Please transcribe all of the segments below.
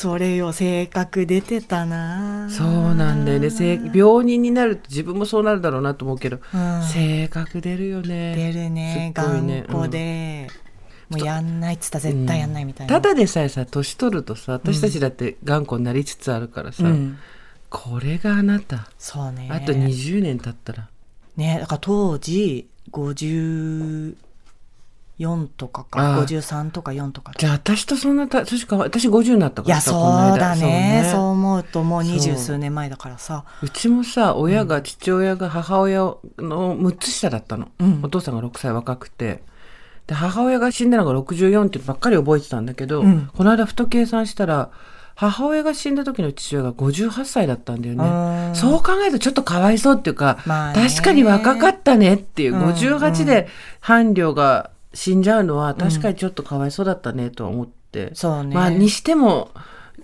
それよ性格出てたな。そうなんだよね。せ病人になると自分もそうなるだろうなと思うけど、うん。性格出るよね。出るね。ね。頑固で、もうやんないっつったら絶対やんないみたいな、ただでさえさ年取るとさ私たちだって頑固になりつつあるからさ、うん。これがあなた。そうね。あと20年経ったら。ねだから当時54とかあかあ53とか4とか。じゃあ私とそんなた確か私50になったいやからさそうこの間。だね。そうそう思うともう二十数年前だからさ。うちもさ親が、父親が母親の6つ下だったの、うん。お父さんが6歳若くて。で母親が死んだのが64ってばっかり覚えてたんだけど、うん。この間ふと計算したら母親が死んだ時の父親が58歳だったんだようね。んそう考えるとちょっとかわいそうっていうか、まあね。確かに若かったねっていう、うん58で伴侶が死んじゃうのは確かにちょっとかわいそうだったねとは思って、そうね。まあにしても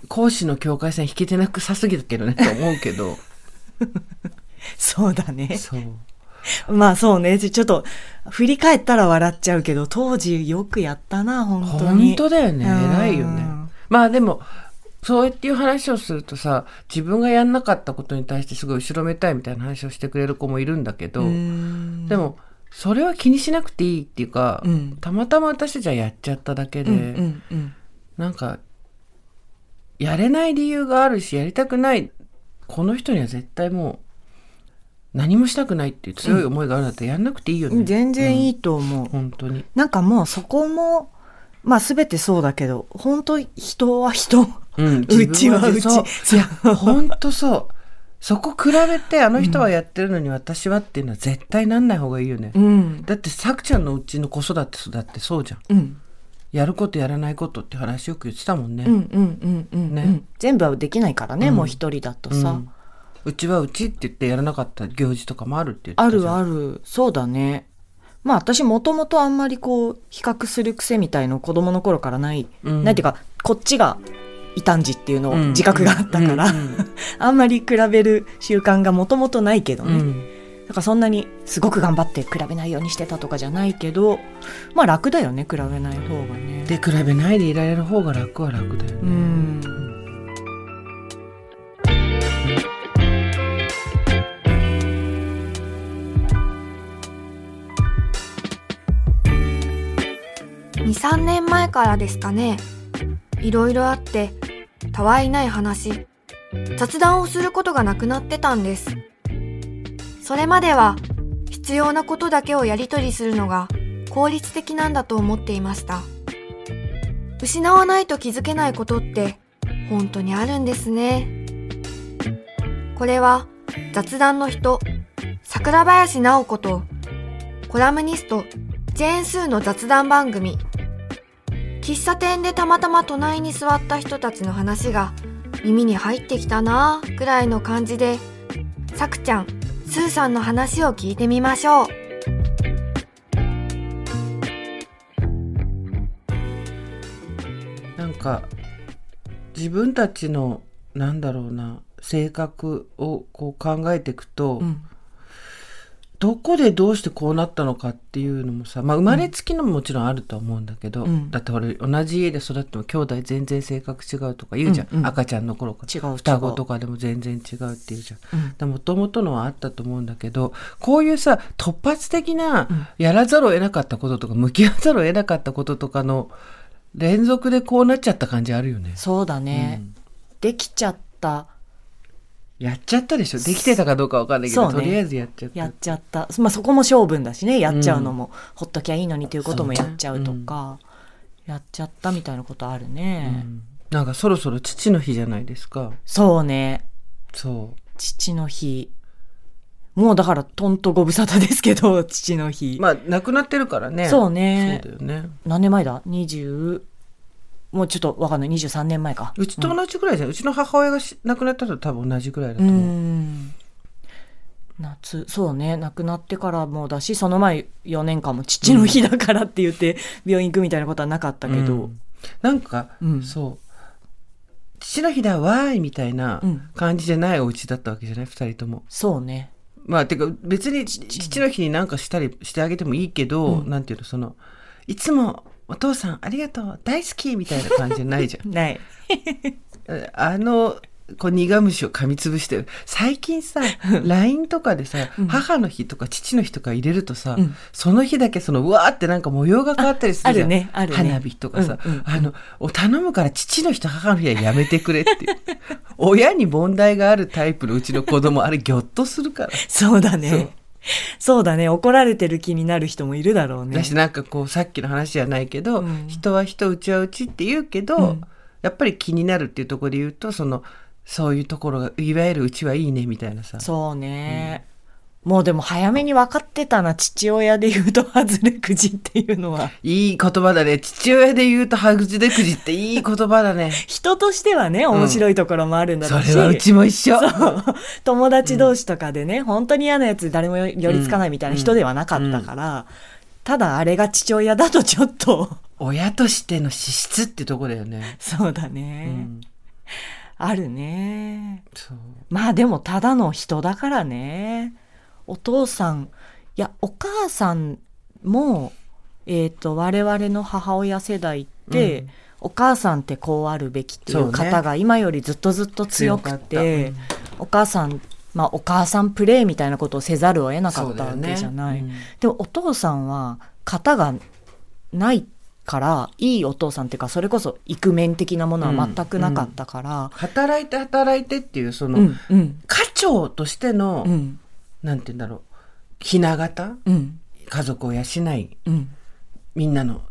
講師の境界線引けてなくさすぎるけどねと思うけど。そうだね。そう。まあそうね。ちょっと振り返ったら笑っちゃうけど当時よくやったな本当に。本当だよね。うん。偉いよね。まあでもそうやっていう話をするとさ自分がやんなかったことに対してすごい後ろめたいみたいな話をしてくれる子もいるんだけど、うん。でもそれは気にしなくていいっていうか、うん。たまたま私たちはやっちゃっただけで、うんうんうん。なんかやれない理由があるしやりたくないこの人には絶対もう何もしたくないっていう強い思いがあるんだったらやんなくていいよね、全然いい、いと思う、本当に。なんかもうそこもまあ全てそうだけど本当人は人。うん、うちはうち。いや。本当そうそこ比べてあの人はやってるのに私はっていうのは絶対なんない方がいいよね、うん。だってさくちゃんのうちの子育てだってそうじゃん。うん。やることやらないことって話よく言ってたもんね、うんうんうんうん、ねうん。全部はできないからね、うん。もう一人だとさ、うん。うちはうちって言ってやらなかった行事とかもあるって言ってあたじゃん。るある。そうだね。まあ私もともとあんまりこう比較する癖みたいの子供の頃からない、うん。なんていうかこっちが異端児っていうのをうん。自覚があったから、うんうん あんまり比べる習慣がもともとないけどね、うん。だからそんなにすごく頑張って比べないようにしてたとかじゃないけどまあ楽だよね比べない方がね。で比べないでいられる方が楽は楽だよね、うん。23年前からですかね。いろいろあってたわいない話。雑談をすることがなくなってたんです。それまでは必要なことだけをやり取りするのが効率的なんだと思っていました。失わないと気づけないことって本当にあるんですね。これは雑談の人桜林直子とコラムニストジェーン・スーの雑談番組喫茶店でたまたま隣に座った人たちの話が耳に入ってきたなぁくらいの感じでさくちゃんスーさんの話を聞いてみましょう。なんか自分たちのなんだろうな性格をこう考えていくと、うんどこでどうしてこうなったのかっていうのもさ、まあ、生まれつきのももちろんあるとは思うんだけど、うん。だって俺同じ家で育っても兄弟全然性格違うとか言うじゃん、うんうん。赤ちゃんの頃から。違う双子とかでも全然違うって言うじゃん。うん。もともとのはあったと思うんだけどこういうさ突発的なん。やらざるを得なかったこととか向き合わざるを得なかったこととかの連続でこうなっちゃった感じあるよね。そうだね、できちゃったやっちゃったでしょ。できてたかどうかわかんないけど、ね。とりあえずやっちゃった。やっちゃった、まあ、そこも性分だしね。やっちゃうのも、ほっときゃいいのにということもやっちゃうとか、やっちゃったみたいなことあるね、うん。なんかそろそろ父の日じゃないですか。そうね。そう。父の日。もうだからとんとご無沙汰ですけど父の日、まあ亡くなってるからね。そうね。そうだよね。何年前だ？20もうちょっとわかんない。23年前か。うちと同じぐらいじゃん。うちの母親がし亡くなったと多分同じぐらいだとう思う。ん。夏そうね。亡くなってからもだしその前4年間も父の日だからって言って病院行くみたいなことはなかったけど、うん。なんか、うん。そう。父の日だわーいみたいなうん。感じじゃないお家だったわけじゃない？二人とも。そうね。まあてか別に父の日になんかしたりしてあげてもいいけど、うん。なんていうのそのいつもお父さんありがとう大好きみたいな感じじゃないじゃん。ない あの、こう苦虫を噛みつぶしてる。最近さ、LINE とかでさ、母の日とか父の日とか入れるとさ、うんその日だけその、うわーってなんか模様が変わったりするじゃん。ねね花火とかさ、うんうんうんあの、お頼むから父の日と母の日はやめてくれっていう。親に問題があるタイプのうちの子供、あれギョッとするから。そうだね。そうだね。怒られてる気になる人もいるだろうね。だしなんかこうさっきの話じゃないけど、うん人は人うちはうちって言うけど、うんやっぱり気になるっていうところで言うとそのそういうところがいわゆるうちはいいねみたいなさそうね。もうでも早めに分かってたな、父親で言うと外れくじっていうのは。いい言葉だね。父親で言うとハグジデクジっていい言葉だね。人としてはね、面白いところもあるんだろうし。それはうちも一緒。友達同士とかでね、本当に嫌なやつ誰も寄りつかないみたいな人ではなかったから、ただあれが父親だとちょっと、親としての資質ってとこだよね、そうだうね。ん、あるね。まあでもただの人だからね。お父さん、いや、お母さんも、えっ、と、我々の母親世代って、うん。お母さんってこうあるべきっていう方が今よりずっとずっと強くて、強かお母さん、まあお母さんプレイみたいなことをせざるを得なかったわけじゃない。うん。でもお父さんは型がないから、いいお父さんっていうか、それこそイクメン的なものは全くなかったから、働いて働いてっていうその、うん、うん、家長としての、うん、なんて言うんだろう。ひな形？うん、家族を養いうん、みんなの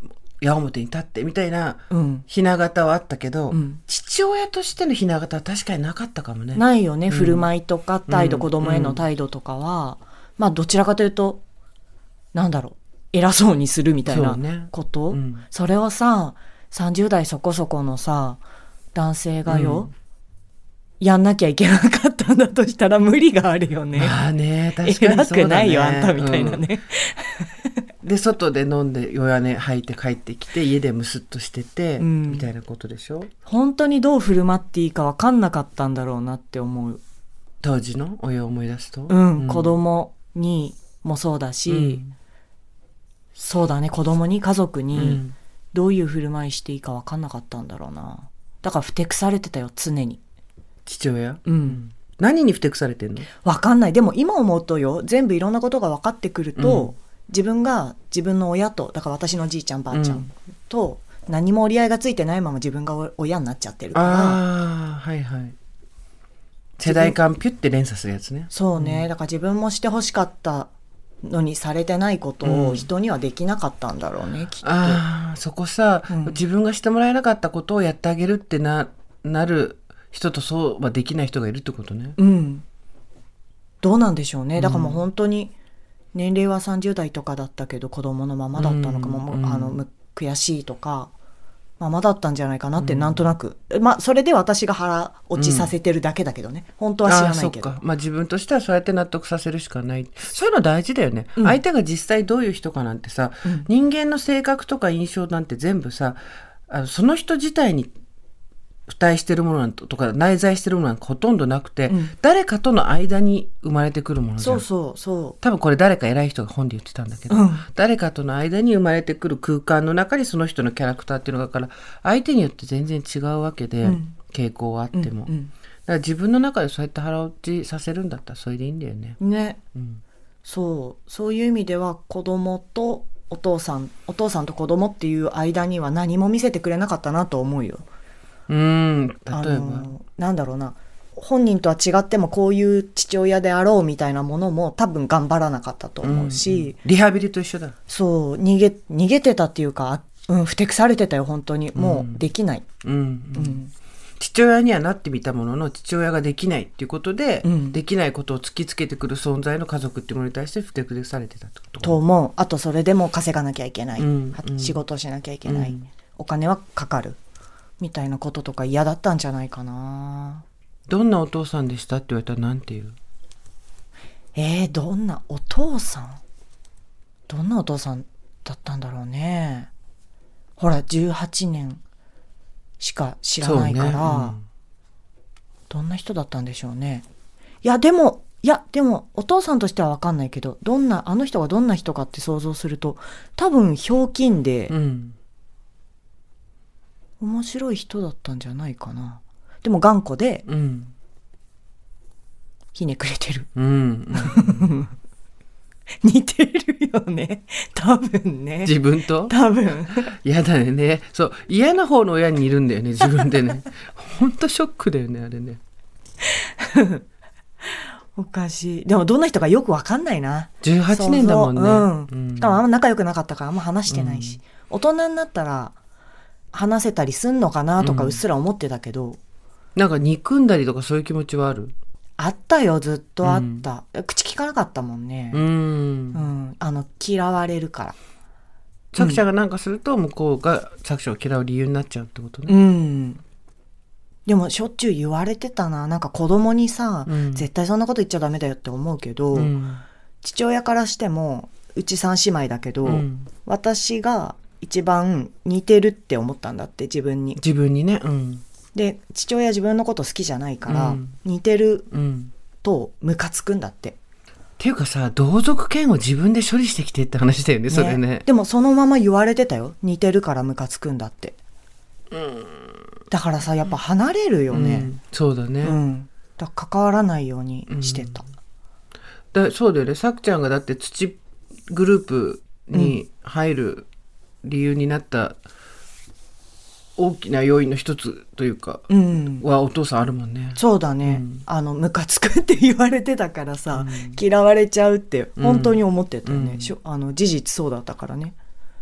矢面に立ってみたいなうん。ひな形はあったけど、うん。父親としてのひな形は確かになかったかもね。ないよね、振る舞いとか態度、うん。子供への態度とかは、まあどちらかというと、なんだろう、偉そうにするみたいなこと、うん。それをさ、30代そこそこのさ、男性がよ、やんなきゃいけなかったんだとしたら無理があるよね。まあね、確かに偉そうだ、ね。くないよ、あんたみたいなね。うんで、外で飲んで弱音吐いて帰ってきて、家でムスッとしてて、うんみたいなことでしょ？本当にどう振る舞っていいか分かんなかったんだろうなって思う。当時の？親を思い出すと？うん、子供にもそうだし、うんそうだね、子供に家族うに、んどういう振る舞いしていいか分かんなかったんだろうな。だからふてくされてたよ、常に。父親？うん。何にふてくされてんの？分かんない。でも今思うとよ、全部いろんなことが分かってくると、自分が自分の親と、だから私のじいちゃんばあちゃうんんと、何も折り合いがついてないまま自分が親になっちゃってるから、ああ、はいはい。世代間ピュって連鎖するやつね。そうね、だから自分もしてほしかったのにされてないことをうん人にはできなかったんだろうね、きっと。ああ、そこさ、うん自分がしてもらえなかったことをやってあげるってな、なる人とそうはできない人がいるってことね。うん。どうなんでしょうね。だからもう本当に、年齢は30代とかだったけど、子供のままだったのかも、うんあの、む悔しいとか、ままだったんじゃないかなって、うんなんとなく。まあ、それで私が腹落ちさせてるだけだけどね。本当は知らないけどあーそっか。。まあ自分としてはそうやって納得させるしかない。そういうの大事だよね。うん相手が実際どういう人かなんてさ、うん人間の性格とか印象なんて全部さ、あのその人自体に付帯してるものなんとか内在してるものなんかほとんどなくて、うん誰かとの間に生まれてくるものじゃん。そうそうそ多分これ誰か偉い人が本で言ってたんだけど、うん誰かとの間に生まれてくる空間の中にその人のキャラクターっていうのがあるから相手によって全然違うわけで、うん傾向はあっう。ても、うんだから自分の中でそうやって腹落ちさせるんだったらそれでいいんだよね。うんね。うん、そう。そういう意味では、子供とお父さん、お父さんと子供っていう間には何も見せてくれなかったなと思うよ。うん、例えば。あのなんだろうな。本人とは違ってもこういう父親であろうみたいなものも多分頑張らなかったと思うし、リハビリと一緒だ。そう逃げ逃げてたっていうか、うん、ふてくされてたよ本当に。もうできない、うん、うん。父親にはなってみたものの父親ができないっていうことで、うん。できないことを突きつけてくる存在の家族っていうものに対してふてくされてたってこと。と思う。あとそれでも稼がなきゃいけない、うんはうん。仕事をしなきゃいけない、うん。お金はかかるみたいなこととか嫌だったんじゃないかな。どんなお父さんでしたって言われたらなんて言う？えー、どんなお父さん？どんなお父さんだったんだろうね。ほら18年しか知らないから、そうねどんな人だったんでしょうね。いやでもいやでもお父さんとしては分かんないけどどんなあの人がどんな人かって想像すると多分ひょうきんでうんうん面白い人だったんじゃないかなでも頑固でうんひねくれてる。うんうん似てるよね。多分ね。自分と？多分。嫌だよねそう嫌な方の親にいるんだよね自分でねほんとショックだよねあれねおかしい。でもどんな人かよくわかんないな。18年だもんねそうそううん。あんま仲良くなかったからあんま話してないし。大人になったら話せたりすんのかなとかうんうっすら思ってたけど、なんか憎んだりとかそういう気持ちはある？あったよ、ずっとあった。口聞かなかったもんねう。んうん。あの、嫌われるから。作者がなんかすると向こうが作者を嫌う理由になっちゃうってことね、うん。でもしょっちゅう言われてたな。なんか子供にさ、うん絶対そんなこと言っちゃダメだよって思うけど、うん父親からしても、うち三姉妹だけど、うん私が一番似てるって思ったんだって自分に。自分にねうんで、父親自分のこと好きじゃないから、うん似てるうんとムカつくんだって。っていうかさ同族嫌悪自分で処理してきてって話だよねそれねでもそのまま言われてたよ。似てるからムカつくんだって。だからさ、やっぱ離れるようね。んそうだね、うん。だ関わらないようにしてた。だそうだよねさくちゃんがだって土グループに入る理由になった大きな要因の一つというかうん。はお父さんあるもんねそうだね。うんあの、ムカつくって言われてたからさ、嫌われちゃうって本当に思ってたよね。うんしょあの、事実そうだったからね。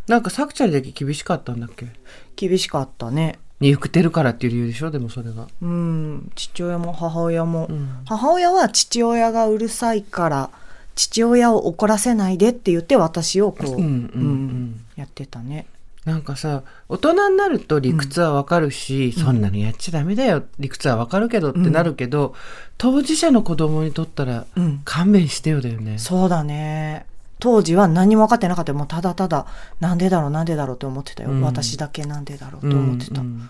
なんかさくちゃんにだけ厳しかったんだっけ？厳しかったね。憎てるからっていう理由でしょ？でもそれがうん。父親も母親も。うん母親は父親がうるさいから、父親を怒らせないでって言って私をこう、うんうんうんやってたね。なんかさ大人になると理屈はわかるし、そんなのやっちゃダメだよ理屈はわかるけどってなるけど、当事者の子供にとったらうん。勘弁してよだよね。そうだね。当時は何も分かってなかったよもうただただ、なんでだろうなんでだろうって思ってたよ。うん私だけなんでだろうと思ってた。うんうん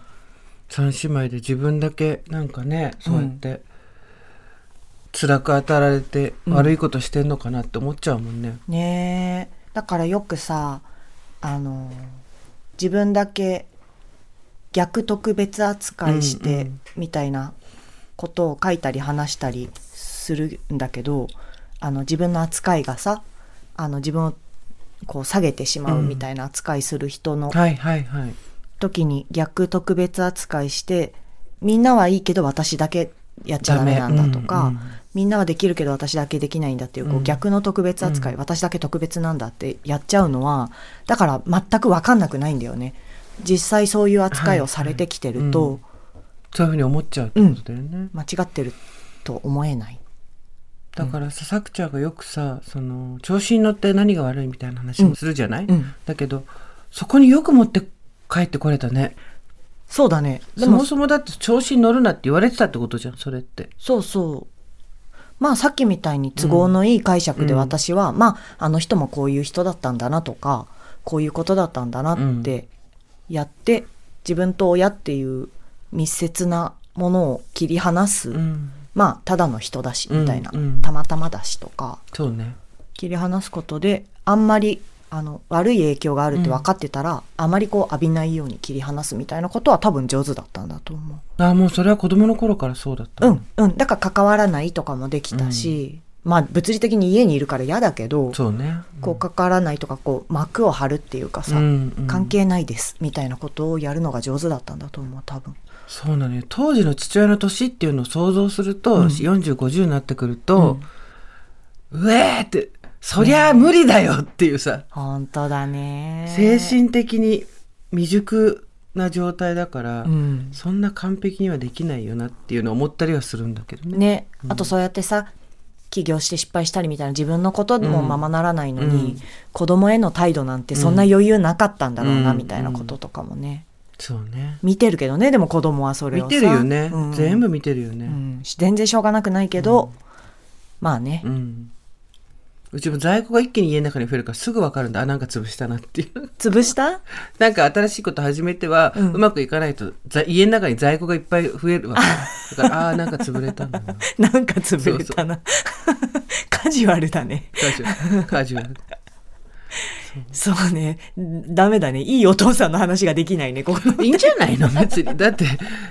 三姉妹で自分だけなんかねそうやって辛く当たられてうん悪いことしてんのかなって思っちゃうもんね。ねえだからよくさあの自分だけ逆特別扱いしてんみたいなことを書いたり話したりするんだけどあの自分の扱いがさあの自分をこう下げてしまうみたいな扱いする人の。時に逆特別扱いしてみんなはいいけど私だけやっちゃダメなんだとか、うんうん。みんなはできるけど私だけできないんだっていうこううん。逆の特別扱い、うん。私だけ特別なんだってやっちゃうのはだから全く分かんなくないんだよね。実際そういう扱いをされてきてると、はいはいそういうふうに思っちゃうってことだよね。間違ってると思えない。だからささくちゃんがよくさその調子に乗って何が悪いみたいな話もするじゃない、うん。だけどそこによく持って帰ってこれたね。そうだね。でそももそもだって調子に乗るなって言われてたってことじゃんそれって。そうそう。まあさっきみたいに都合のいい解釈でうん。私は、まああの人もこういう人だったんだなとかこういうことだったんだなってやって、自分と親っていう密接なものを切り離す、うん、まあただの人だしみたいな、うんうん。たまたまだしとか。そうね。切り離すことであんまりあの悪い影響があるって分かってたら、あまりこう浴びないように切り離すみたいなことは多分上手だったんだと思う。ああもうそれは子供の頃からそうだったの？うん、うん。だから関わらないとかもできたし、まあ物理的に家にいるから嫌だけど、そうね。こう関わらないとか、こう幕を張るっていうかさ、うんうん。関係ないですみたいなことをやるのが上手だったんだと思う、多分。そうなのよ。当時の父親の年っていうのを想像すると、うん。4050になってくると、うえーってそりゃあ無理だよっていうさ、本当だね。精神的に未熟な状態だから、うん。そんな完璧にはできないよなっていうのを思ったりはするんだけどね。ね、あとそうやってさ、起業して失敗したりみたいな自分のこともままならないのに、うん子供への態度なんてそんな余裕なかったんだろうな、うんみたいなこととかもね。そうね。見てるけどね、でも子供はそれをさ見てるよね、うん全部見てるよね。うん、全然しょうがなくないけど、まあね、うん。うちも在庫が一気に家の中に増えるからすぐ分かるんだ。あ、なんか潰したなっていう。潰した？なんか新しいこと始めては、ううんまくいかないと、ざ家の中に在庫がいっぱい増えるわけ。だから、ああー、なんか潰れたんだな。なんか潰れたな。カジュアルだね。カジュアル。カジュアル。そうね。ダメだね。いいお父さんの話ができないね、ここ。いいんじゃないの？別に。だって、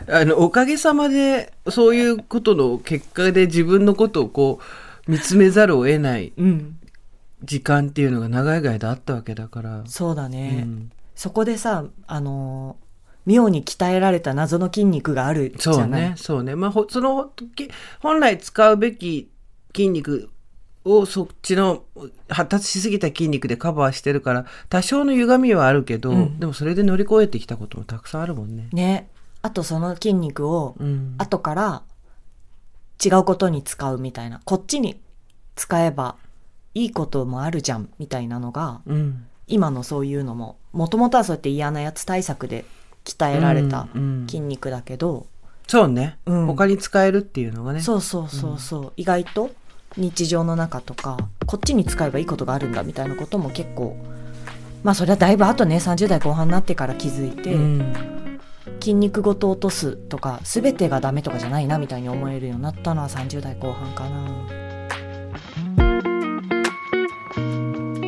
あの、おかげさまで、そういうことの結果で自分のことをこう、見つめざるを得ないうん。時間っていうのが長い間あったわけだから。そうだね。うんそこでさ、あのー妙に鍛えられた謎の筋肉があるじそうゃない？ね、そうね。まあ、ほその、き本来使うべき筋肉をそっちの発達しすぎた筋肉でカバーしてるから、多少の歪みはあるけど、うんでもそれで乗り越えてきたこともたくさんあるもんね。ね。あとその筋肉をうん。後から違うことに使うみたいな。こっちに使えばいいこともあるじゃんみたいなのが、うん。今のそういうのも、もともとはそうやって嫌なやつ対策で鍛えられたうんうん。筋肉だけど、そうね、うん。他に使えるっていうのがね。そうそうそうそう、意外と日常の中とかこっちに使えばいいことがあるんだみたいなことも結構まあそれはだいぶあとね30代後半になってから気づいて、うん筋肉ごと落とすとか全てがダメとかじゃないなみたいに思えるようになったのは30代後半かな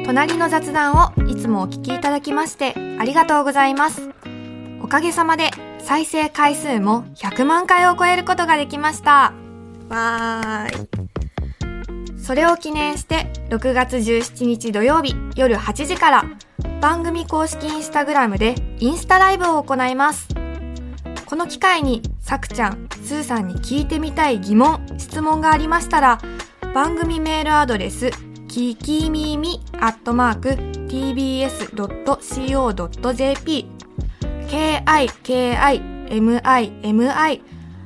隣の雑談をいつもお聞きいただきましてありがとうございます。おかげさまで再生回数も100万回を超えることができました。わーい。それを記念して6月17日土曜日夜8時から番組公式インスタグラムでインスタライブを行います。この機会にさくちゃん、スーさんに聞いてみたい疑問、質問がありましたら番組メールアドレスききみみアットマーク tbs.co.jp k-i-k-i-m-i-m-i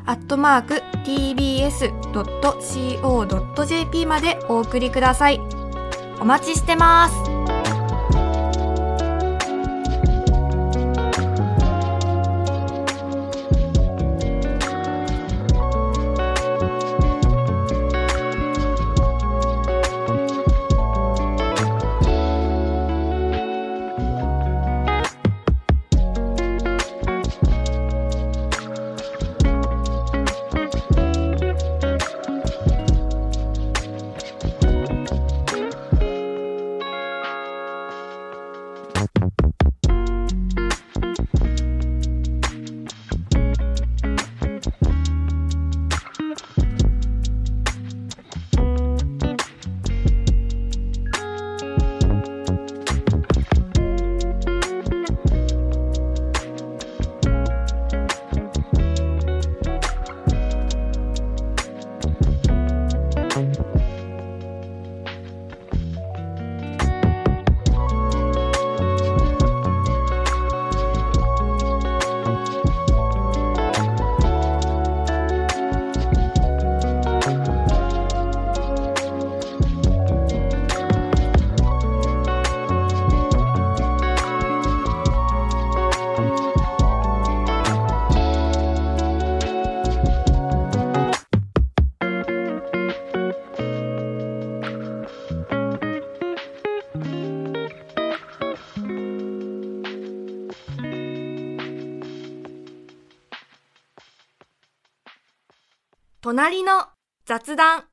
アットマーク tbs.co.jp までお送りください。お待ちしてます。隣の雑談。